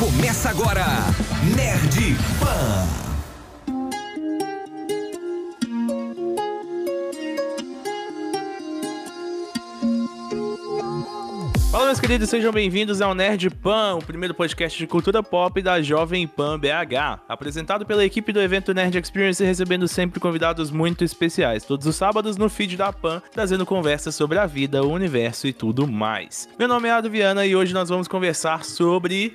Começa agora, Nerd Pan. Fala, meus queridos, sejam bem-vindos ao Nerd Pan, o primeiro podcast de cultura pop da Jovem Pan BH. Apresentado pela equipe do evento Nerd Experience, recebendo sempre convidados muito especiais, todos os sábados no feed da Pan, trazendo conversas sobre a vida, o universo e tudo mais. Meu nome é Ado Viana e hoje nós vamos conversar sobre.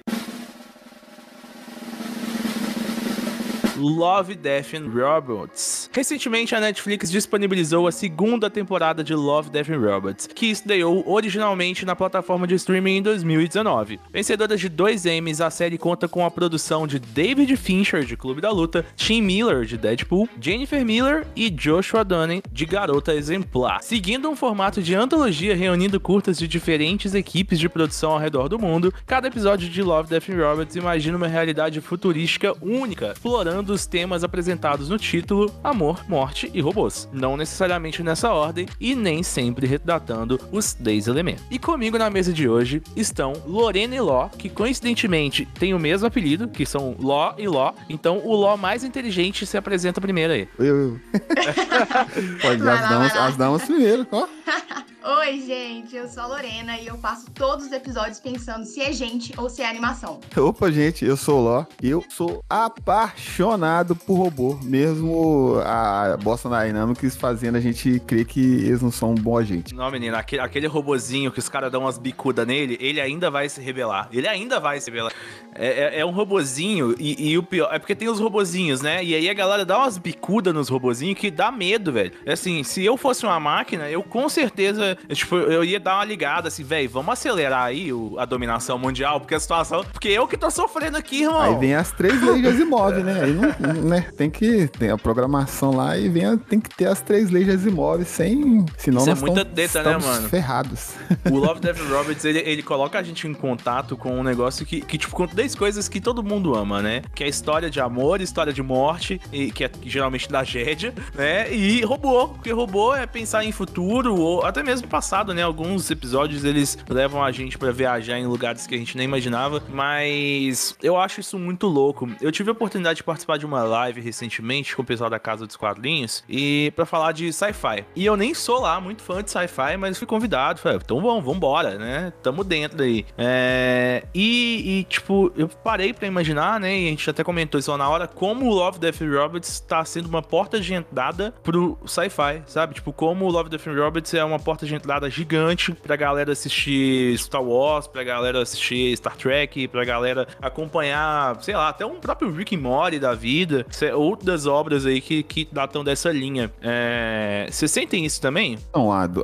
Love, Death and Robots. Recentemente, a Netflix disponibilizou a segunda temporada de Love, Death and Robots, que estreou originalmente na plataforma de streaming em 2019. Vencedora de dois Emmys, a série conta com a produção de David Fincher, de Clube da Luta, Tim Miller, de Deadpool, Jennifer Miller e Joshua Dunning, de Garota Exemplar. Seguindo um formato de antologia reunindo curtas de diferentes equipes de produção ao redor do mundo, cada episódio de Love, Death and Robots imagina uma realidade futurística única, explorando os temas apresentados no título Amor, Morte e Robôs. Não necessariamente nessa ordem e nem sempre retratando os 10 elementos. E comigo na mesa de hoje estão Lorena e Ló, que coincidentemente têm o mesmo apelido, que são Ló e Ló. Então o Ló mais inteligente se apresenta primeiro aí. Eu, eu. Pode as damas, as damas primeiro, ó. Oi, gente, eu sou a Lorena e eu passo todos os episódios pensando se é gente ou se é animação. Opa, gente, eu sou o Ló. Eu sou apaixonado por robô. Mesmo a Boston Dynamics fazendo a gente crer que eles não são boa gente. Não, menina, aquele, aquele robozinho que os caras dão umas bicudas nele, ele ainda vai se revelar. Ele ainda vai se revelar. É, é- é um robozinho, e, e o pior. É porque tem os robozinhos, né? E aí a galera dá umas bicudas nos robozinhos que dá medo, velho. É assim, se eu fosse uma máquina, eu com certeza. Eu, Tipo, eu ia dar uma ligada assim, velho, vamos acelerar aí o- a dominação mundial, porque a situação. Porque eu que tô sofrendo aqui, irmão. Aí vem as três leis de Asimov, né? Aí não, né? Tem que tem a programação lá e vem a- tem que ter as três leis de Asimov sem, senão Isso é nós muita estamos, treta, né, mano? ferrados. O Love Death Robots, ele, ele coloca a gente em contato com um negócio que, que, tipo, com três coisas que todo mundo ama, né? Que é história de amor, história de morte, e que é geralmente tragédia, né? E robô, porque robô é pensar em futuro, ou até mesmo passado, né? Alguns episódios, eles levam a gente pra viajar em lugares que a gente nem imaginava, mas eu acho isso muito louco. Eu tive a oportunidade de participar de uma live recentemente com o pessoal da Casa dos Quadrinhos, e pra falar de sci-fi. E eu nem sou lá muito fã de sci-fi, mas fui convidado, falei, então vamos, vambora, né? Tamo dentro aí. É, E, e, tipo, eu parei pra imaginar, né? E a gente até comentou isso lá na hora, como o Love, Death Robots tá sendo uma porta de entrada pro sci-fi, sabe? Tipo, como o Love, Death Robots é uma porta de entrada gigante pra galera assistir Star Wars, pra galera assistir Star Trek, pra galera acompanhar, sei lá, até um próprio Rick and Morty da vida, outras obras aí que, que datam dessa linha. É... Sentem isso também? Então, Ado,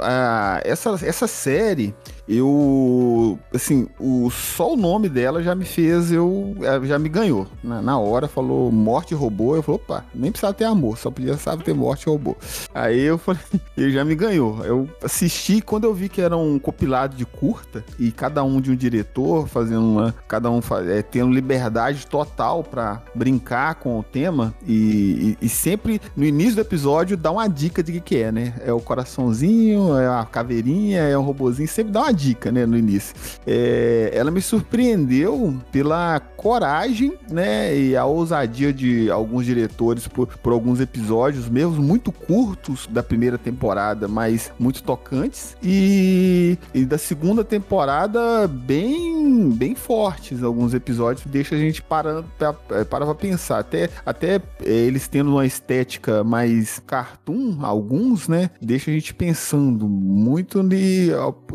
essa, essa série, eu. Assim, o, só o nome dela já me fez, eu. eh, Já me ganhou. Na, na hora falou morte robô. Eu falei, opa, nem precisava ter amor, só podia sabe ter morte robô. Aí eu falei, ele já me ganhou. Eu assisti quando eu vi que era um compilado de curta e cada um de um diretor fazendo uma. Cada um eh, tendo liberdade total pra brincar com o tema e, e- e sempre no início do episódio dá uma dica de que que é, né? É o coraçãozinho, é a caveirinha, é o robozinho, sempre dá uma dica, né, no início. É, ela me surpreendeu pela coragem, né, e a ousadia de alguns diretores por, por alguns episódios, mesmo muito curtos da primeira temporada, mas muito tocantes, e, e da segunda temporada bem, bem fortes, alguns episódios, deixa a gente parando pra, é, para pra pensar, até, até é, eles tendo uma estética mais cartoon, alguns, né, deixa a gente pensando muito de,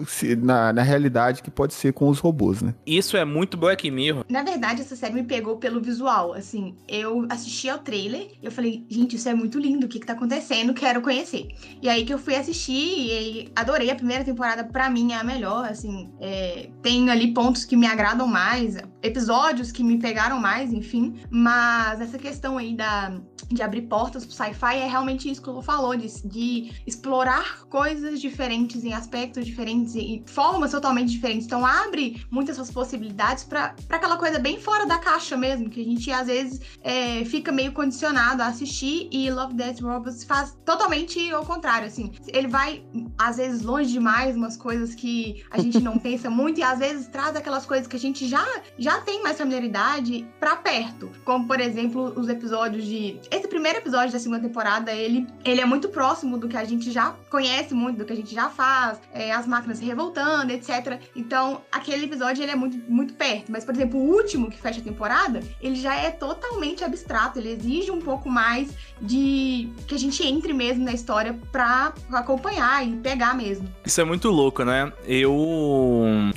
se- na, na realidade que pode ser com os robôs, né. Isso é muito Black Mirror. Na verdade, essa série me pegou pelo visual. Assim, eu assisti ao trailer e eu falei, gente, isso é muito lindo, o que que tá acontecendo? Quero conhecer. E aí que eu fui assistir e adorei a primeira temporada, pra mim é a melhor. Assim, é, tem ali pontos que me agradam mais, episódios que me pegaram mais, enfim. Mas essa questão aí da, de abrir portas pro sci-fi é realmente isso que o Lu falou, de, de explorar coisas diferentes em aspectos diferentes e formas totalmente diferentes. Então abre muitas suas possibilidades para aquela coisa bem fora da caixa mesmo, que a gente às vezes é, fica meio condicionado a assistir e Love, Death Robots faz totalmente ao contrário, assim. Ele vai, às vezes, longe demais, umas coisas que a gente não pensa muito e às vezes traz aquelas coisas que a gente já, já tem mais familiaridade para perto. Como, por exemplo, os episódios de... Esse primeiro episódio da segunda temporada, ele, ele é muito próximo do que a gente já conhece muito, do que a gente já faz, é, as máquinas se revoltando, etc. Então, aquele episódio, ele é muito, muito perto. Mas, por exemplo, o último que fecha a temporada, ele já é totalmente abstrato, ele exige um pouco mais de que a gente entre mesmo na história pra acompanhar e pegar mesmo. Isso é muito louco, né? Eu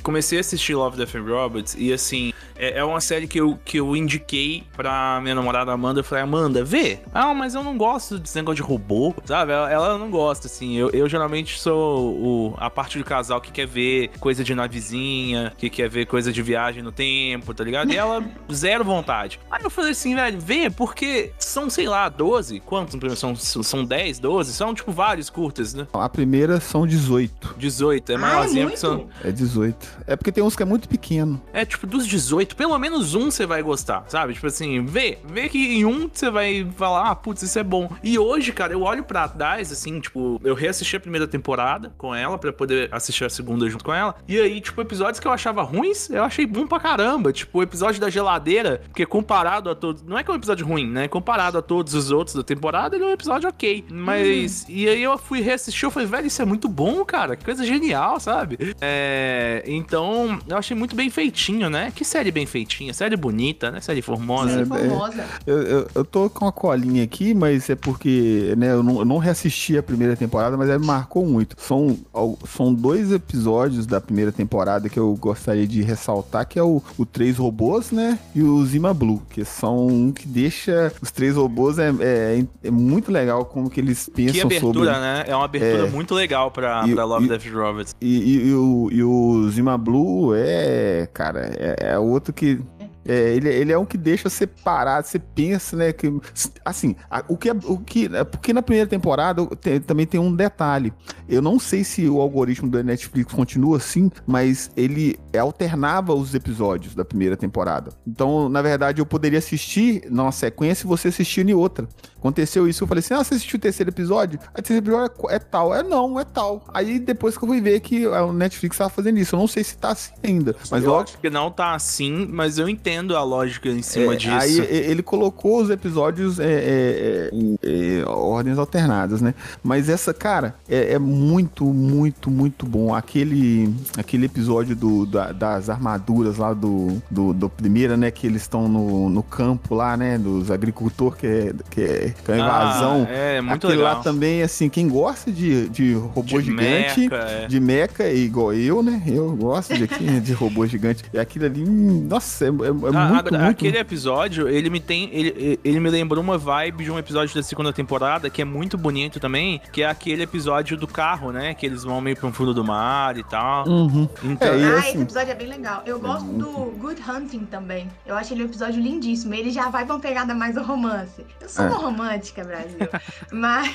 comecei a assistir Love, Death and Robots e assim, é, é uma série que eu, que eu indiquei pra minha namorada Amanda. Eu falei, Amanda, vê. Ah, mas eu não gosto desse negócio de robô, sabe? Ela, ela não gosta, assim. Eu, eu geralmente sou o, a parte do casal que quer ver coisa de navezinha, que quer ver coisa de viagem no tempo, tá ligado? E ela, zero vontade. Aí eu falei assim, velho, vê, porque são, sei lá, 12. Quantos? São, são 10, 12? São, tipo, vários curtas, né? A primeira são 18. 18, é Ah, é maiorzinha. muito? porque são, É 18. É porque tem uns que é muito pequeno. É, tipo, dos 18, pelo menos um você vai gostar, sabe? Tipo assim, vê, vê que em um você vai falar, ah, putz, isso é bom. E hoje, cara, eu olho pra trás, assim, tipo, eu reassisti a primeira temporada com ela pra poder assistir a segunda junto com ela. E aí, tipo, episódios que eu achava ruins, eu achei bom pra caramba. Tipo, o episódio da geladeira, porque comparado a todos. Não é que é um episódio ruim, né? Comparado a todos os outros da temporada, ele é um episódio ok. Mas. E aí eu fui reassistir, eu falei, velho, isso é muito bom, cara. Que coisa genial, sabe? É. Então, eu achei muito bem feitinho, né? Que série bem feitinha, série bonita, né? Série formosa. É, famosa. Eu, eu, eu tô com a colinha aqui, mas é porque né, eu, não, eu não reassisti a primeira temporada, mas ela me marcou muito. São, são dois episódios da primeira temporada que eu gostaria de ressaltar, que é o, o Três Robôs, né? E o Zima Blue, que são um que deixa... Os Três Robôs é, é, é muito legal como que eles pensam Que abertura, sobre... né? É uma abertura É. muito legal pra, E- pra Love, e- Death Robots. E, e- e o, e o Zima Blue é, cara, é, é outro que. É, ele, ele é um que deixa você parar, você pensa, né? Que, assim, a- o que, é- o que. é Porque na primeira temporada tem- também tem um detalhe. Eu não sei se o algoritmo da Netflix continua assim, mas ele alternava os episódios da primeira temporada. Então, na verdade, eu poderia assistir numa sequência e você assistir em outra. Aconteceu isso, eu falei assim: ah, você assistiu o terceiro episódio? Aí o terceiro episódio é é, tal. É não, é tal. Aí depois que eu fui ver que a Netflix tava fazendo isso. Eu não sei se tá assim ainda. Mas eu logo. acho que não tá assim, mas eu entendo a lógica em cima É, disso. Aí ele colocou os episódios é, é, é, em é, ordens alternadas, né? Mas essa, cara, é, é muito, muito, muito bom. Aquele, aquele episódio do, da- das armaduras lá do, do, do primeira, né? Que eles estão no, no campo lá, né? Dos agricultores, que é, que é, que é a invasão. Ah, é, muito Aquele legal. lá também, assim, quem gosta de, de robô De gigante, mecha, é. de mecha, igual eu, né? Eu gosto de, de robô gigante. E aquilo ali, hum, nossa, é, é- é Ah, muito, agora, muito... Aquele episódio, ele me tem. Ele, ele me lembrou uma vibe de um episódio da segunda temporada que é muito bonito também, que é aquele episódio do carro, né? Que eles vão meio pro fundo do mar e tal. Uhum. Então, É, e ah, assim- esse episódio é bem legal. Eu gosto do Good Hunting também. Eu acho ele um episódio lindíssimo. Ele já vai pra uma pegada mais do romance. Eu sou É. uma romântica, Brasil. mas,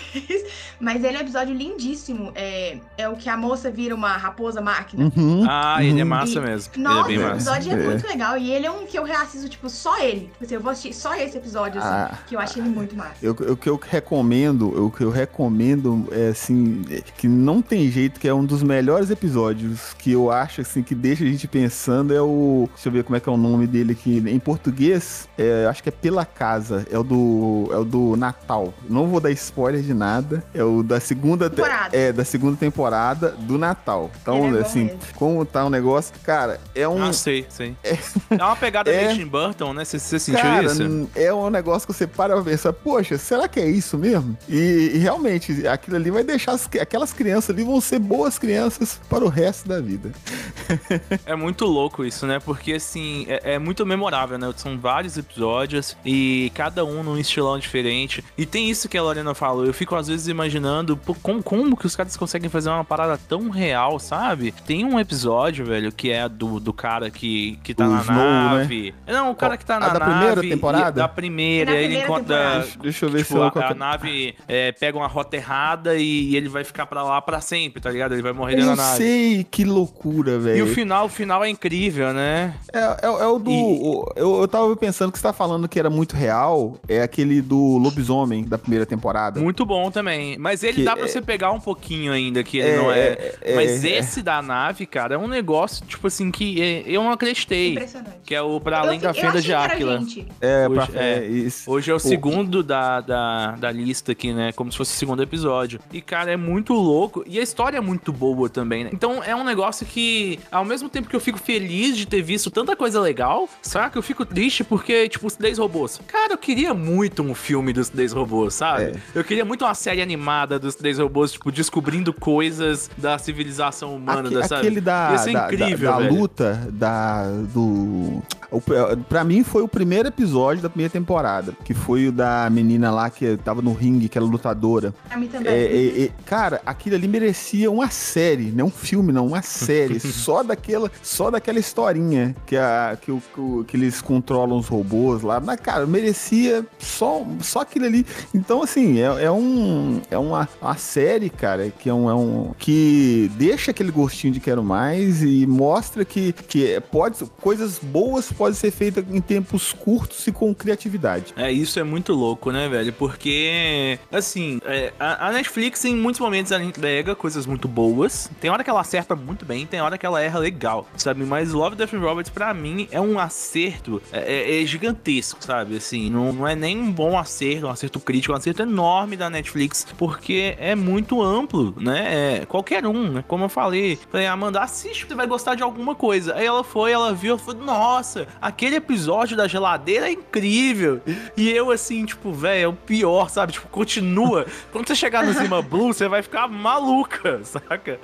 mas ele é um episódio lindíssimo. É, é o que a moça vira uma raposa máquina. Uhum. ah, ele é Uhum. massa E- mesmo. Nossa, ele é bem o episódio é, É. muito legal. E ele é um que eu reassisto, tipo, só ele. Tipo assim, eu vou assistir só esse episódio, assim, Ah. que eu achei ele muito massa. Eu- O que eu recomendo, o que eu recomendo é assim, é que não tem jeito, que é um dos melhores episódios que eu acho assim que deixa a gente pensando é o, deixa eu ver como é que é o nome dele aqui em português, é, acho que é pela casa, é o do é o do Natal. Não vou dar spoiler de nada, é o da segunda te- Temporada. é da segunda temporada do Natal. Então, é assim, mesmo. como tá o negócio, cara, é um Ah, sei, sei. É uma pegada É. meio Tim Burton, né? Você, você sentiu Cara, isso? é um negócio que você para pra pensar, poxa, será que é isso mesmo? E, e realmente, aquilo ali vai deixar as- aquelas crianças ali vão ser boas crianças para o resto da vida. É muito louco isso, né? Porque, assim, é, é muito memorável, né? São vários episódios e cada um num estilão diferente. E tem isso que a Lorena falou. Eu fico, às vezes, imaginando pô, como, como que os caras conseguem fazer uma parada tão real, sabe? Tem um episódio, velho, que é do, do cara que, que tá O na Snow, né? Nave. Não, o cara que tá na da nave. primeira e- temporada? Da primeira, Na ele primeira encontra. temporada. Deixa eu ver se Tipo, eu a, a nave é, pega uma rota errada e ele vai ficar pra lá pra sempre, tá ligado? Ele vai morrer dentro Eu da nave. sei, que loucura, E o velho. final, o final é incrível, né? É, é, é o do. E- o- eu, eu tava pensando que você tá falando que era muito real. É aquele do lobisomem da primeira temporada. Muito bom também. Mas ele Que dá pra é- você pegar um pouquinho ainda, que ele É, não é. é, é, Mas é. esse da nave, cara, é um negócio, tipo assim, que é, eu não acreditei. Impressionante. Que é o Pra Eu Além da Fenda de Áquila. É, Hoje- pra, é. é, isso. Hoje é o O- segundo da, da, da lista aqui, né? Como se fosse o segundo episódio. E, cara, é muito louco. E a história é muito boa também, né? Então é um negócio que, ao mesmo tempo que eu fico feliz de ter visto tanta coisa legal, saca? Eu fico triste porque, tipo, os 10 robôs. Cara, eu queria muito um filme dos 10 robôs, sabe? É. Eu queria muito uma série animada dos 10 robôs, tipo, descobrindo coisas da civilização humana, Aque- da, sabe? aquele da, Ia ser da, incrível, da, da luta da do pra mim foi o primeiro episódio da primeira temporada, que foi o da menina lá que tava no ringue, que era lutadora. Pra mim também. É, é, é, cara, aquilo ali merecia uma série, não um filme, não, uma série, só daquela, só daquela historinha que, a, que, o, que o- que eles controlam os robôs lá. Mas, cara, merecia só, só aquilo ali. Então, assim, é, é um, é uma, uma série, cara, que é um, é um que deixa aquele gostinho de quero mais e mostra que, que é- pode, coisas boas podem ser feitas em tempos curtos e com criatividade. É, isso é muito louco, né, velho? Porque, assim, é, a, a Netflix em muitos momentos ela entrega coisas muito boas. Tem hora que ela acerta muito bem, tem hora que ela erra legal, sabe? Mas Love, Death and Robots, pra mim, é um acerto é, é- é gigantesco, sabe? Assim, não, não é nem um bom acerto, um acerto crítico, um acerto enorme da Netflix, porque é muito amplo, né? É, qualquer um, né? Como eu falei, falei, Amanda, assiste, você vai gostar de alguma coisa. Aí ela foi, ela viu, ela falou, nossa, aquele episódio da geladeira é incrível. E eu, assim, tipo, velho, é o pior, sabe? Tipo, continua. Quando você chegar no Zima Blue, você vai ficar maluca, saca?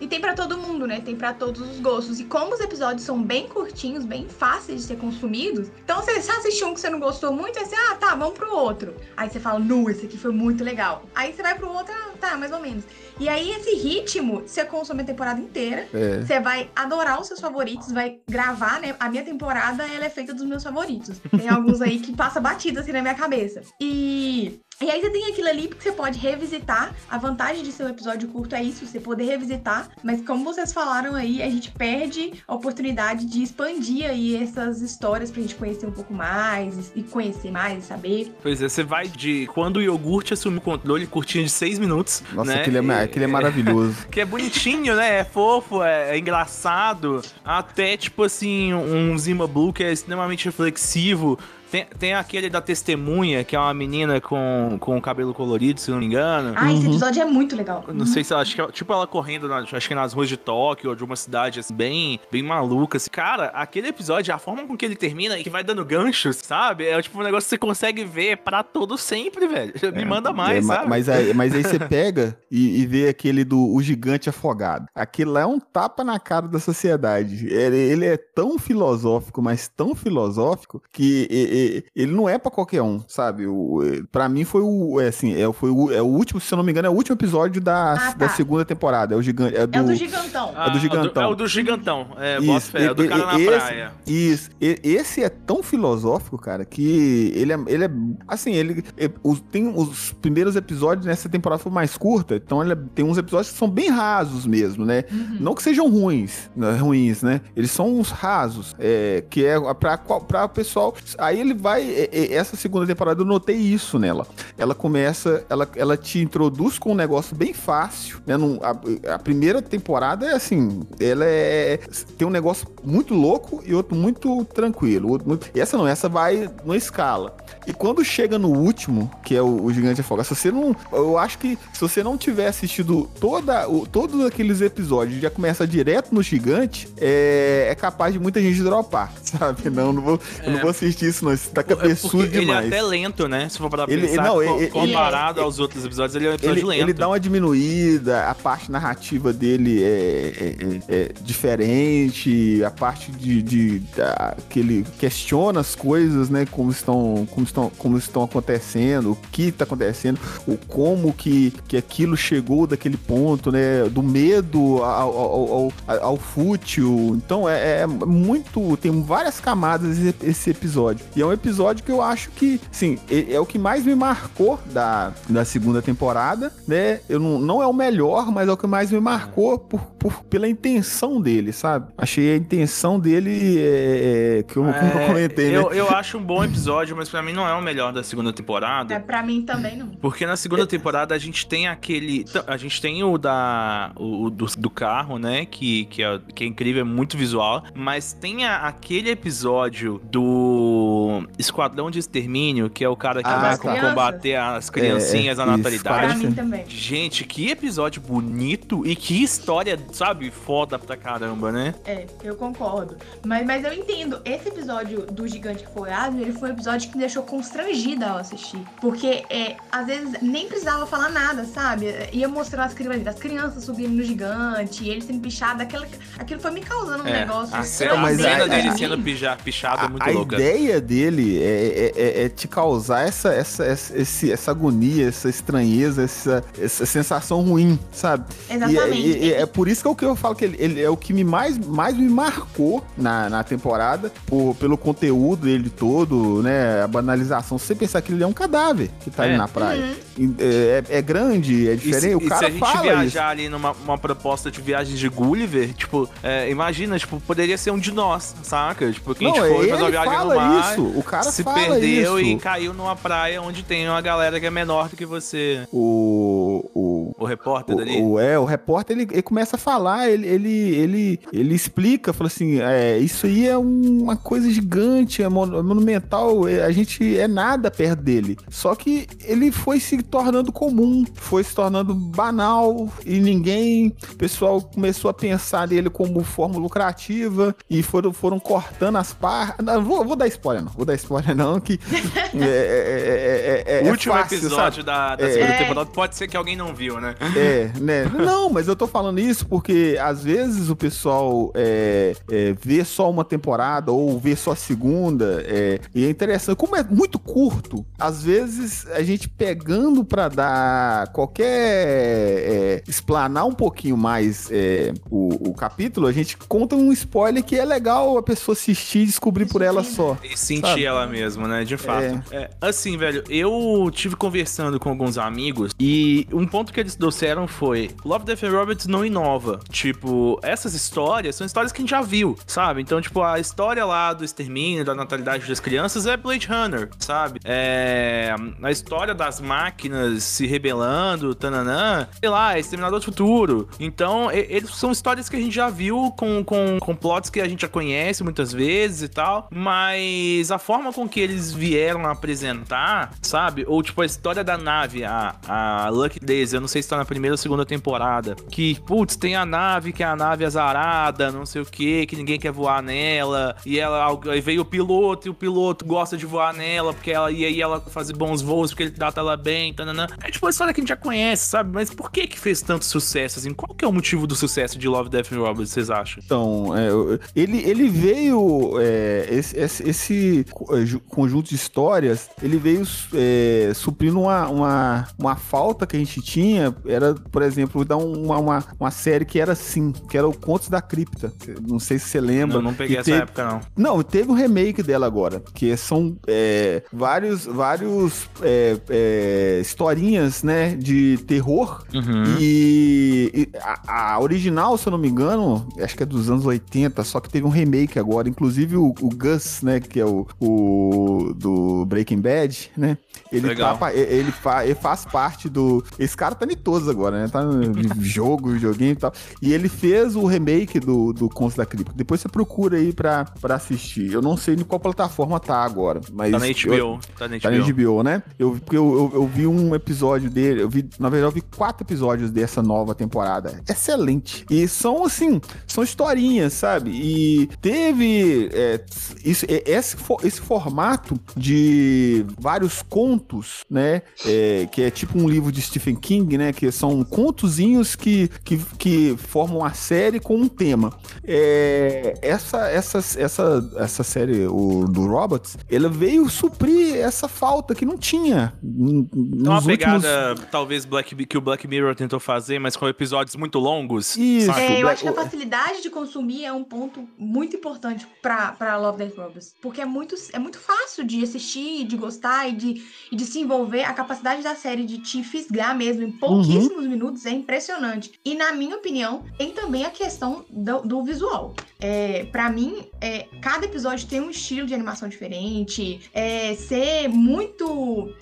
E tem pra todo mundo, né? Tem pra todos os gostos. E como os episódios são bem curtinhos, bem fáceis de ser consumidos, então você já assistiu um que você não gostou muito, aí você, ah, tá, vamos pro outro. Aí você fala, nu, esse aqui foi muito legal. Aí você vai pro outro, ah, tá, mais ou menos. E aí esse ritmo, você consome a temporada inteira. É. Você vai adorar os seus favoritos, vai gravar, né? A minha temporada, ela é feita dos meus favoritos. Tem alguns aí que passa batida assim na minha cabeça. E e aí você tem aquilo ali que você pode revisitar. A vantagem de ser um episódio curto é isso, você poder revisitar. Mas como vocês falaram aí, a gente perde a oportunidade de expandir aí essas histórias pra gente conhecer um pouco mais e conhecer mais e saber. Pois é, você vai de quando o iogurte assume o controle, curtinho de seis minutos. Nossa, né? aquele, é, E- aquele é maravilhoso. Que é bonitinho, né? É fofo, é, é engraçado. Até, tipo assim, um Zima Blue que é extremamente reflexivo. Tem, tem aquele da testemunha, que é uma menina com, com cabelo colorido, se não me engano. Ah, esse Uhum. episódio é muito legal. Não sei se ela, acho que, ela- tipo ela correndo, na- acho que nas ruas de Tóquio ou de uma cidade assim, bem, bem maluca. Assim. Cara, aquele episódio, a forma com que ele termina e que vai dando ganchos, sabe? É tipo um negócio que você consegue ver pra todo sempre, velho. Me manda mais, É, sabe? Mas aí, mas aí você pega e, e vê aquele do o gigante afogado. Aquilo lá é um tapa na cara da sociedade. Ele, ele é tão filosófico, mas tão filosófico que e- e- ele não é pra qualquer um, sabe? O, e- pra mim foi o é, assim, é, foi o, é o último, se eu não me engano, é o último episódio da, Ah, tá. da segunda temporada. É o gigante, é do, É o do gigantão. Ah, do gigantão. É o do gigantão. É, Isso, bota fé, é o do cara na esse- praia. Isso. E- Esse é tão filosófico, cara, que ele é. Ele é assim, ele. é- os- tem os primeiros episódios nessa temporada foi mais curta, então ele é- tem uns episódios que são bem rasos mesmo, né? Uhum. Não que sejam ruins, né, ruins, né? Eles são uns rasos, é, que é pra, qual- pra o pessoal. Aí ele vai. é, é, essa segunda temporada eu notei isso nela. Ela começa, ela, ela te introduz com um negócio bem fácil, né? A, a primeira temporada é assim, ela é. Tem um negócio muito louco e outro muito tranquilo. outro muito- e essa não, essa vai numa escala. E quando chega no último, que é o, o Gigante Afogado, se você não. Eu acho que se você não tiver assistido toda, o- todos aqueles episódios, já começa direto no Gigante, é, é capaz de muita gente dropar, sabe? Não, não vou, eu não É. vou assistir isso, não. Esse tá cabeçudo Porque ele é demais. até lento, né? Se for pra Ele- pensar, não, ele- comparado aos outros episódios, ele é um episódio Ele, lento. ele dá uma diminuída, a parte narrativa dele é, é- é- é diferente, a parte de, de- da- que ele questiona as coisas, né, como estão, como estão, como estão acontecendo, o que está acontecendo, o como que, que aquilo chegou daquele ponto, né, do medo ao, ao, ao, ao fútil. Então é, é muito, tem várias camadas esse, esse episódio. E é um episódio que eu acho que, sim, é, é o que mais me marcou da, da segunda temporada, né? Eu não, não é o melhor, mas é o que mais me marcou por, por- pela intenção dele, sabe? Achei a intenção dele é, é, que eu, eu É, comentei, né? eu, eu acho um bom episódio, mas pra mim não é o melhor da segunda temporada. É, pra mim também não. Porque na segunda temporada a gente tem aquele. A gente tem o da. O, o do, do carro, né? Que, que, é, que é incrível, é muito visual. Mas tem a- aquele episódio do Esquadrão de Extermínio, que é o cara que Ah, vai tá. combater as criancinhas, É, a é, natalidade. Pra Parece- mim também. Gente, que episódio bonito e que história, sabe, foda pra caramba, né? É, eu concordo. Mas, mas eu entendo, esse episódio do Gigante que foi Aves, ele foi um episódio que me deixou constrangida ao assistir. Porque, é, às vezes, nem precisava falar nada, sabe? Ia mostrar as, cri- as crianças subindo no gigante, ele sendo pichado, aquela, aquilo foi me causando um É, negócio. a, ce- Não, a cena a- dele a- sendo pichado é A, muito a louca. ideia dele é, é- é- é te causar essa, essa, essa, esse- essa agonia, essa estranheza, essa, essa sensação ruim, sabe? E é- Exatamente. E, e é por isso que eu, que eu falo que ele, ele é o que me mais, mais me marcou na, na temporada, por, pelo conteúdo dele todo, né? A banalização. Você pensar que ele é um cadáver que tá É. ali na praia. Uhum. E, É, é grande, é E se, diferente. e o se cara a gente fala viajar isso. ali numa uma proposta de viagem de Gulliver, tipo, é, imagina, tipo, poderia ser um de nós, saca? Tipo, que a gente foi fazer uma viagem fala no mar, isso. O cara se perdeu isso. e caiu numa praia onde tem uma galera que é menor do que você. O, o, O repórter dali. O, é, o repórter, ele, ele começa a falar, ele, ele, ele, ele explica, fala assim, é, isso aí é uma coisa gigante, é mon- é monumental, é- a gente é nada perto dele. Só que ele foi se tornando comum, foi se tornando banal, e ninguém, o pessoal começou a pensar nele como forma lucrativa, e foram, foram cortando as partes. Vou, vou dar spoiler não, vou dar spoiler não, que é, é, é, é, é último fácil, sabe? episódio da, da É. segunda É. temporada pode ser que alguém não viu, né? É, né? Não, mas eu tô falando isso porque às vezes o pessoal é, é, vê só uma temporada ou vê só a segunda é, e é interessante. Como é muito curto, às vezes a gente pegando pra dar qualquer. é, explanar um pouquinho mais é, o, o capítulo, a gente conta um spoiler que é legal a pessoa assistir e descobrir por ela só. E sentir Sabe? ela mesmo, né? De fato. É, assim, velho, eu tive conversando com alguns amigos e um ponto que eles trouxeram foi: Love, Death and Robots não inova. Tipo, essas histórias são histórias que a gente já viu, sabe? Então, tipo, a história lá do extermínio, da natalidade das crianças é Blade Runner, sabe? É. A história das máquinas se rebelando, tananã, sei lá, Exterminador do Futuro. Então, eles são histórias que a gente já viu com, com, com plots que a gente já conhece muitas vezes e tal, mas a forma com que eles vieram apresentar, sabe? Ou tipo a história da nave, a, a Lucky Days, eu não sei se tá na primeira ou segunda temporada, que, putz, tem a nave que é a nave azarada, não sei o que, que ninguém quer voar nela, e ela aí veio o piloto e o piloto gosta de voar nela, porque ela e aí ela fazer bons voos, porque ele trata ela bem, tananã. É tipo uma história que a gente já conhece, sabe? Mas por que que fez tanto sucesso assim? Qual que é o motivo do sucesso de Love, Death and Robots, vocês acham? Então, é, ele, ele veio. é, esse esse, esse é, ju- conjunto de histórias, ele veio é, suprindo uma, uma, uma falta que a gente tinha. Era, por exemplo, dar um- uma, uma, uma série que era assim, que era o Contos da Cripta. Não sei se você lembra. Eu não peguei essa teve- época, não. Não, teve um remake dela agora, que são é, vários, vários é, é, historinhas, né, de terror. Uhum. E, e a, a original, se eu não me engano, acho que é dos anos 80, só que teve um remake agora. Inclusive o, o Gus, né, que é o, o do Breaking Bad, né? Ele, Legal. tá ele, fa- ele faz parte do. Esse cara tá em famoso agora, né? Tá no jogo, joguinho e tal. E ele fez o remake do, do Contos da Cripta. Depois você procura aí pra, pra assistir. Eu não sei em qual plataforma tá agora, mas... Tá na HBO. Eu, tá na HBO. Tá na HBO, né? Eu, eu, eu, eu, vi um episódio dele, eu vi, na verdade, eu vi quatro episódios dessa nova temporada. Excelente. E são, assim, são historinhas, sabe? E teve é, isso, esse, esse formato de vários contos, né? É, que é tipo um livro de Stephen King, né? Que são contozinhos que, que, que formam a série com um tema. É, essa, essa, essa, essa série o, do Robots, ela veio suprir essa falta que não tinha. Nos uma pegada, últimos... talvez, Black, que o Black Mirror tentou fazer, mas com episódios muito longos. Isso. É, eu acho que a facilidade de consumir é um ponto muito importante pra, pra Love Death Robots. Porque é muito, é muito fácil de assistir, de gostar e de, e de se envolver. A capacidade da série de te fisgar mesmo em pouquíssimos uhum. minutos é impressionante. E na minha opinião, tem também a questão do, do visual. É, para mim, é, cada episódio tem um estilo de animação diferente, é, ser muito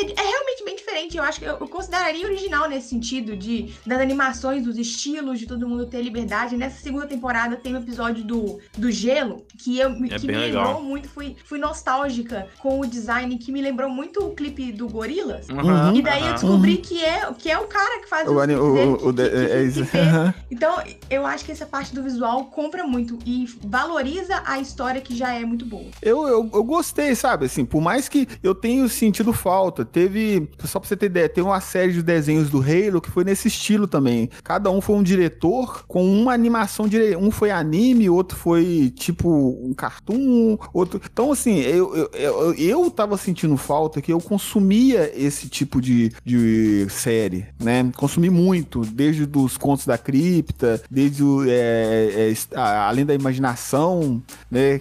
é, é, realmente bem diferente. Eu acho que eu, eu, consideraria original nesse sentido de das animações, dos estilos, de todo mundo ter liberdade. Nessa segunda temporada tem um episódio do, do gelo que eu é que me legal. lembrou muito, fui, fui nostálgica com o design que me lembrou muito o clipe do Gorilas. Uhum, e daí uhum, eu descobri que é que é o cara que faz o, o, dele, o, que, que, que, é, Então, eu acho que essa parte do visual compra muito e valoriza a história que já é muito boa. Eu, eu, eu gostei, sabe? Assim, por mais que eu tenha sentido falta Teve, só pra você ter ideia, tem uma série de desenhos do Halo que foi nesse estilo também. Cada um foi um diretor com uma animação dire... Um foi anime, outro foi tipo um cartoon, outro. Então, assim, eu, eu, eu, eu tava sentindo falta que eu consumia esse tipo de, de série, né? Consumi muito, desde os contos da cripta, desde o. É, é, além da imaginação, né?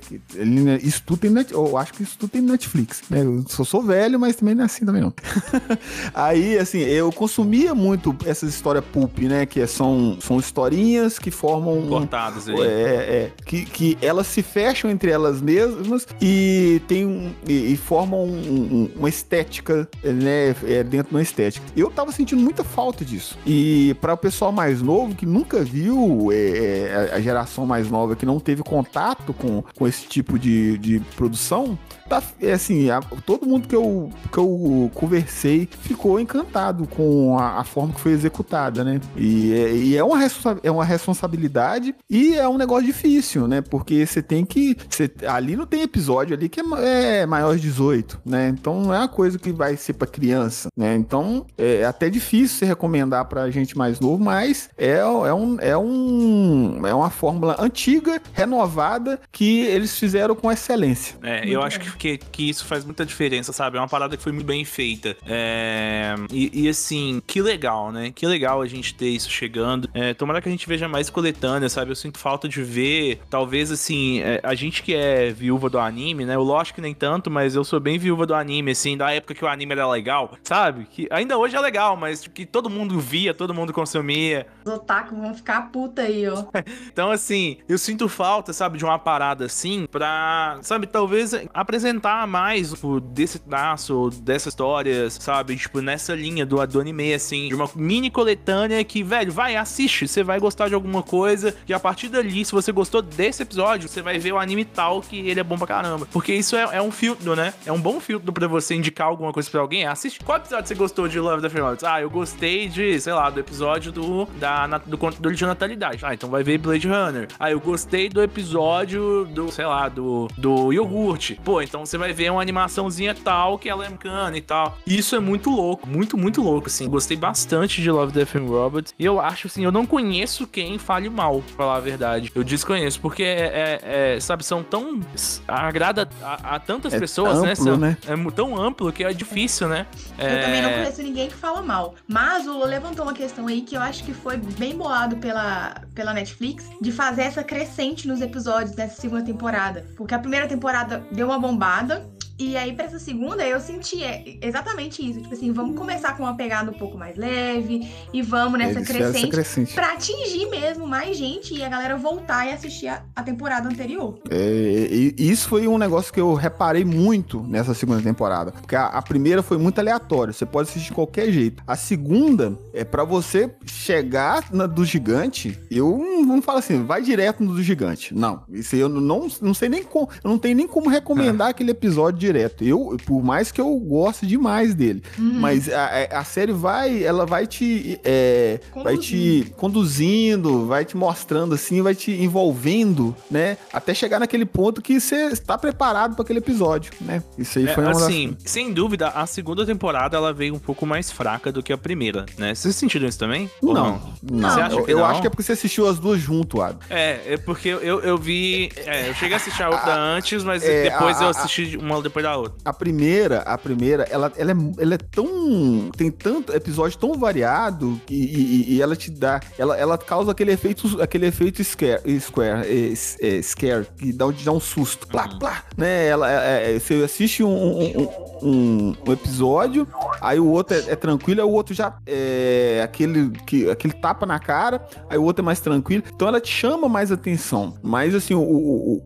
Isso tudo tem. Net... Eu acho que isso tudo tem Netflix, né? Eu sou velho, mas também não é assim também não. Aí, assim, eu consumia muito essas histórias pulp, né? Que são, são historinhas que formam. Cortadas aí. É, é. Que, que elas se fecham entre elas mesmas e tem um, e, e formam um, um, uma estética, né? É, dentro de uma estética. Eu tava sentindo muita falta disso. E para o pessoal mais novo, que nunca viu, é, é, a geração mais nova que não teve contato com, com esse tipo de, de produção, tá, é assim, a, todo mundo que eu, que eu conversei ficou encantado com a, a forma que foi executada, né? E, é, e é, uma é uma responsabilidade e é um negócio difícil, né? Porque você tem que. Ali não tem episódio ali que é, é maior de 18, né? Então não é uma coisa que vai ser para criança, né? Então é até difícil se recomendar pra gente mais novo, mas é, é, um, é, um, é uma fórmula antiga, renovada, que eles fizeram com excelência. É, eu acho que que, que isso faz muita diferença, sabe? É uma parada que foi muito bem feita. É... E, e, assim, que legal, né? Que legal a gente ter isso chegando. É, tomara que a gente veja mais coletânea, sabe? Eu sinto falta de ver, talvez assim, é, a gente que é viúva do anime, né? Eu lógico que nem tanto, mas eu sou bem viúva do anime, assim, da época que o anime era legal, sabe? Que ainda hoje é legal, mas que todo mundo via, todo mundo consumia. Os otaku vão ficar puta aí, ó. então, assim, eu sinto falta, sabe, de uma parada assim, pra, sabe, talvez apresentar mais desse traço, dessas histórias, sabe? Tipo, nessa linha do, do anime, assim, de uma mini coletânea que, velho, vai, assiste, você vai gostar de alguma coisa, e a partir dali, se você gostou desse episódio, você vai ver o anime tal que ele é bom pra caramba. Porque isso é, é um filtro, né? É um bom filtro pra você indicar alguma coisa pra alguém. Assiste. Qual episódio você gostou de Love the Robots? Ah, eu gostei de, sei lá, do episódio do, da, na, do controle de natalidade. Ah, então vai ver Blade Runner. Ah, eu gostei do episódio do, sei lá, do, do iogurte. Pô, então você vai ver uma animaçãozinha tal que ela é bacana e tal. E isso é muito louco, muito, muito louco, assim. Gostei bastante de Love, Death and Robots. E eu acho, assim, eu não conheço quem fale mal, pra falar a verdade. Eu desconheço, porque, é, é, é sabe, são tão... Agrada a, a tantas é pessoas, né? amplo, né? né? É tão amplo que é difícil, né? Eu também não é. conheço ninguém que fala mal. Mas o Lô levantou uma questão aí que eu acho que foi bem bolado pela, pela Netflix, de fazer essa crescente nos episódios dessa segunda temporada. Porque a primeira temporada deu uma bombada, E aí, pra essa segunda, eu senti é, exatamente isso. Tipo assim, vamos começar com uma pegada um pouco mais leve e vamos nessa crescente crescente. pra atingir mesmo mais gente e a galera voltar e assistir a, a temporada anterior. É, isso foi um negócio que eu reparei muito nessa segunda temporada. Porque a, a primeira foi muito aleatória, você pode assistir de qualquer jeito. A segunda é pra você chegar na do gigante. Eu não, falo assim, vai direto no do gigante. Não, isso aí eu não, não sei nem como, eu não tenho nem como recomendar aquele episódio direto. Eu, por mais que eu goste demais dele, Uhum. mas a, a- série vai, ela vai te, é, vai te conduzindo, vai te mostrando assim, vai te envolvendo, né? Até chegar naquele ponto que você está preparado para aquele episódio, né? Isso aí É, foi uma das- assim, sem dúvida, a segunda temporada ela veio um pouco mais fraca do que a primeira, né? Vocês sentiram isso também? Ou Não, não. Você acha eu que eu não? acho que é porque você assistiu as duas junto, Adam. É, é porque eu, eu vi. é, eu cheguei a assistir a outra antes, mas é, depois a- eu assisti uma depois da outra. A primeira, a primeira, ela, ela, é, ela é tão. Tem tanto episódio tão variado que, e, e- ela te dá. Ela, ela causa aquele efeito, aquele efeito scare, square, é, é, scare, que dá, dá um susto. Plá, plá, né? Ela, é- é- você assiste um, um, um- um episódio, aí o outro é, é tranquilo, aí o outro já é aquele, que, aquele tapa na cara, aí o outro é mais tranquilo. Então ela te chama mais atenção. Mas assim, o-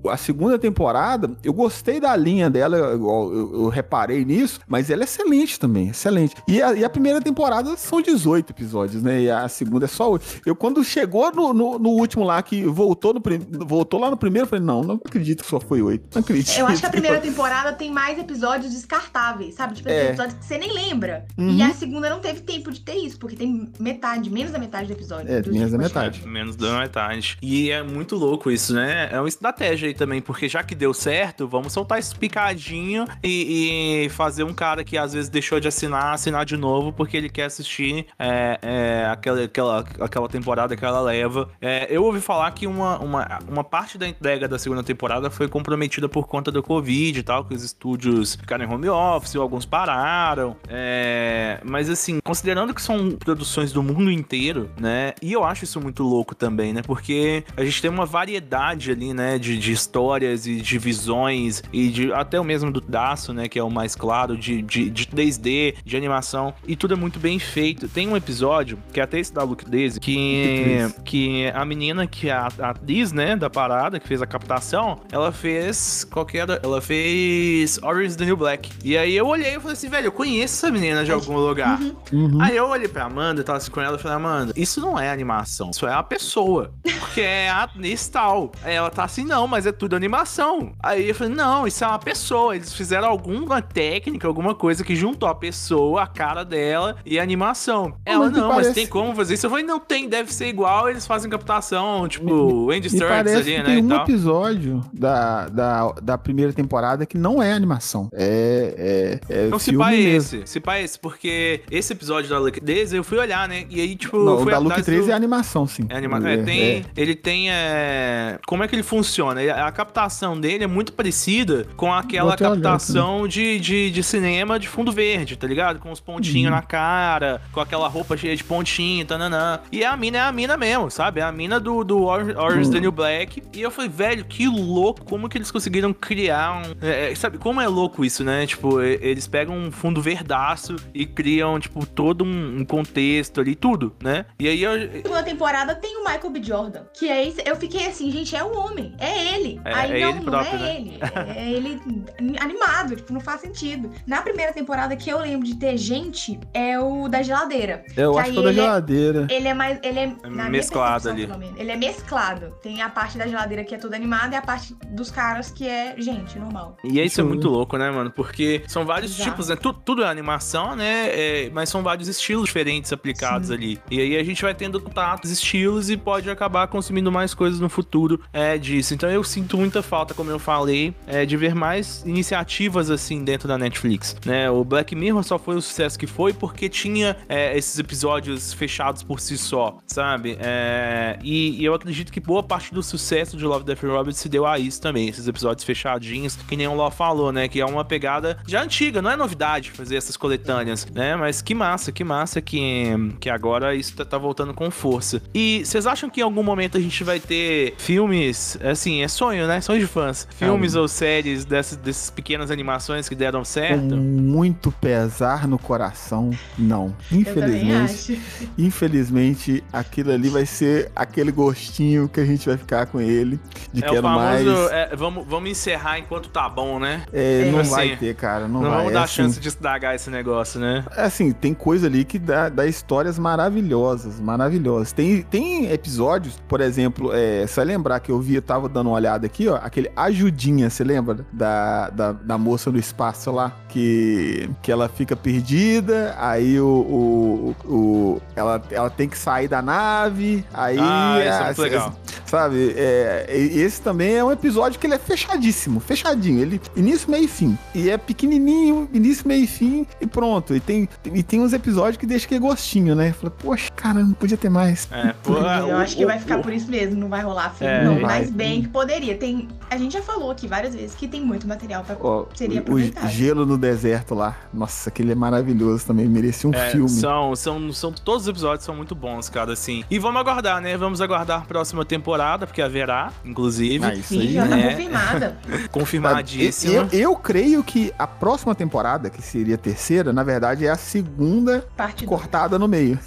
o- a segunda temporada, eu gostei da linha dela, eu, eu- eu reparei nisso, mas ela é excelente também, excelente. E a, e a primeira temporada são 18 episódios, né? E a segunda é só 8. Eu, quando chegou no, no- no último lá, que voltou, no, prim- voltou lá no primeiro, eu falei, não, não acredito que só foi 8. Não acredito. Eu acho que a primeira temporada tem mais episódios descartáveis, sabe? Tipo, É. episódios que você nem lembra. Uhum. E a segunda não teve tempo de ter isso, porque tem metade, menos da metade do episódio. É, do menos da Deep metade. É, menos da metade. E é muito louco isso, né? É uma estratégia aí também, porque já que deu certo, vamos soltar esse picadinho e, e fazer um cara que às vezes deixou de assinar, assinar de novo, porque ele quer assistir é, é, aquela, aquela, aquela temporada que ela leva. É, eu ouvi falar que uma, uma, uma parte da entrega da segunda temporada foi comprometida por conta do Covid e tal, que os estúdios ficaram em home office, alguns pararam. É, mas assim, considerando que são produções do mundo inteiro, né? E eu acho isso muito louco também, né? Porque a gente tem uma variedade ali, né? De, de histórias e de visões e de até o mesmo do Daço, né? Que é o mais claro, de, de, de 3D, de animação. E tudo é muito bem feito. Tem um episódio, que é até esse da Luke Daisy, que, que a menina que é a, a atriz, né? Da parada, que fez a captação, ela fez. Qual que era? Ela fez Orange is the New Black. E aí eu olhei e falei assim, velho, eu conheço essa menina de algum lugar. Uhum. Aí eu olhei pra Amanda, tava assim com ela e falei, Amanda, isso não é animação, isso é a pessoa. Porque é a atriz tal. Aí ela tá assim, não, mas é tudo animação. Aí eu falei, não, isso é uma pessoa. Eles fizeram alguma técnica, alguma coisa que juntou a pessoa, a cara dela e a animação. Ela, mas me não, mas tem como fazer isso? Eu falei, não tem, deve ser igual, eles fazem captação, tipo, Andy parece ali, né, tem um episódio da, da, da primeira temporada que não é animação. É, é, é Então, se pá é esse, se pá é esse, porque esse episódio da Luke 13 eu fui olhar, né? E aí, tipo, Não, o da Luke atrás 13 do- é animação, sim. É anima... é, tem, Ele tem. é, Como é que ele funciona? A captação dele é muito parecida com aquela Vou captação de, de, de cinema de fundo verde, tá ligado? Com os pontinhos Uhum. na cara, com aquela roupa cheia de pontinho, tananã. E a mina é a mina mesmo, sabe? É a mina do, do Orange, Orange is the Hum. New Black. E eu falei, velho, que louco, como que eles conseguiram criar um. é, é, sabe, como é louco isso, né? Tipo, eles pegam um fundo verdaço e criam, tipo, todo um, um contexto ali, tudo, né? E aí eu, segunda temporada tem o Michael B. Jordan. Que é esse, eu fiquei assim, gente, é o homem. É ele. É- Aí é não, ele não próprio, é né? ele. É ele animado, tipo, não faz sentido. Na primeira temporada que eu lembro de ter gente é o da geladeira. Eu Que acho que é o da é- geladeira. Ele é mais. Ele é, na minha mesclado ali. menos, Ele é mesclado. Tem a parte da geladeira que é toda animada e a parte dos caras que é gente, normal. E isso é Show, muito louco, né, mano? Porque são vários Exato. tipos, né? Tu- tudo é animação, né? É, mas são vários estilos diferentes aplicados ali. E aí a gente vai tendo contatos, estilos e pode acabar consumindo mais coisas no futuro é, disso. Então eu sinto muita falta, como eu falei, é, de ver mais iniciativas assim dentro da Netflix. Né? O Black Mirror só foi o sucesso que foi porque tinha é, esses episódios fechados por si só, sabe? É, e, e eu acredito que boa parte do sucesso de Love, Death and Robots se deu a isso também, esses episódios fechadinhos, que nem o Ló falou, né? Que é uma pegada já antiga, não é novidade fazer essas coletâneas, né? Mas que massa, que massa que, que agora isso tá, tá voltando com força. E vocês acham que em algum momento a gente vai ter filmes, assim, é sonho, né? Sonho de fãs. Filmes ou séries desses, desses pequenas animações que deram Com certo. muito pesar no coração, não. Infelizmente, acho. infelizmente, aquilo ali vai ser aquele gostinho que a gente vai ficar com ele. De É quero famoso. mais. é, vamos, vamos encerrar enquanto tá bom, né? É, É. não Assim, vai ter, cara. Não, Não, vai. vamos É dar assim, chance de estragar esse negócio, né? É assim, tem coisa ali que dá, dá histórias maravilhosas, maravilhosas. Tem, tem episódios, por exemplo, é, você vai lembrar que eu vi, eu tava dando uma olhada aqui, ó, aquele Ajudinha, você lembra? Da, da, da moça no espaço lá, que, que ela fica perdida, aí o, o, o- ela, ela tem que sair da nave, aí... Ah, isso é muito legal. Sabe, é, esse também é um episódio que ele é fechadíssimo, fechadinho. Ele início, meio e fim. E é pequenininho, início, meio e fim, e pronto. E tem, e tem uns episódios que deixa que gostinho, né? Fala, poxa, cara, não podia ter mais. É, pô, Eu o- acho que o- vai ficar o- por isso mesmo, não vai rolar filme, É, não. não vai. Mas bem que poderia. Tem, a gente já falou aqui várias vezes que tem muito material pra. Ó, Seria o, gelo no deserto lá. Nossa, aquele é maravilhoso também. Merecia um É, filme. São, são, são, todos os episódios são muito bons, cara, assim. E vamos aguardar, né? Vamos aguardar a próxima temporada, porque haverá, inclusive. Ah, isso Sim, aí, já tá né? confirmada. confirmadíssima. Eu, eu creio que a próxima temporada, que seria a terceira, na verdade é a segunda Parte do... cortada no meio.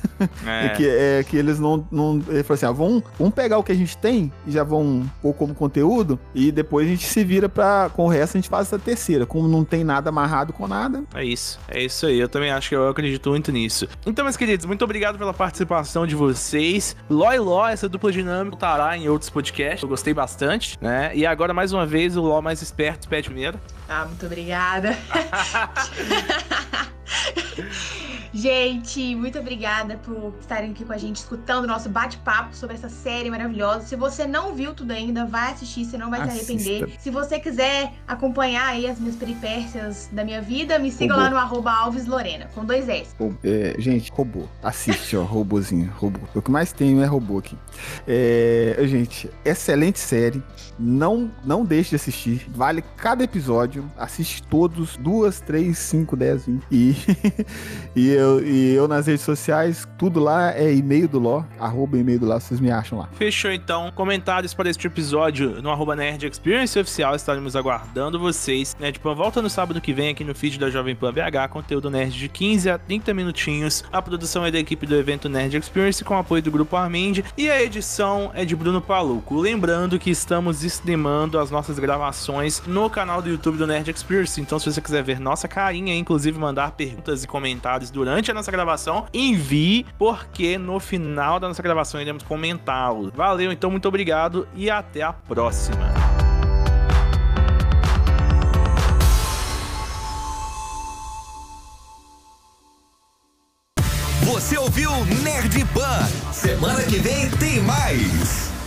É. É que, é que eles não. não ele falou assim: ah, vamos, vamos pegar o que a gente tem e já vão pôr como conteúdo e depois a gente se vira pra. Com o resto a gente faz essa terceira. Como não tem nada amarrado com nada. É isso, é isso aí. Eu também acho que eu acredito muito nisso. Então, meus queridos, muito obrigado pela participação de vocês. Ló e Ló, essa dupla dinâmica estará em outros podcasts. Eu gostei bastante, né? E agora, mais uma vez, o Ló mais esperto pede primeiro. Ah, muito obrigada. gente, muito obrigada por estarem aqui com a gente, escutando o nosso bate-papo sobre essa série maravilhosa. Se você não viu tudo ainda, vai assistir, você não vai se Assista. arrepender. Se você quiser acompanhar aí as minhas peripécias da minha vida, me siga Robô. lá no arroba Alves Lorena, com dois S. É, gente, robô. Assiste, ó, robôzinho, robô. O que mais tenho é robô aqui. É, gente, excelente série. Não, não deixe de assistir. Vale cada episódio. Assiste todos. Duas, três, cinco, dez, vinte. E, e, eu, e eu nas redes sociais, tudo lá é e-mail do Ló. Arroba e-mail do Ló, vocês me acham lá. Fechou então. Comentários para este episódio no arroba Nerd Experience Oficial. Estaremos aguardando vocês. Nerd Pan volta no sábado que vem aqui no feed da Jovem Pan BH. Conteúdo nerd de 15 a 30 minutinhos. A produção é da equipe do evento Nerd Experience com apoio do Grupo Armend. E a edição é de Bruno Paluco. Lembrando que estamos streamando as nossas gravações no canal do YouTube do Nerd Experience. Então, se você quiser ver nossa carinha, inclusive mandar perguntas e comentários durante a nossa gravação, envie, porque no final da nossa gravação iremos comentá-los. Valeu, então, muito obrigado e até a próxima. Você ouviu Nerd Pan. Semana que vem tem mais.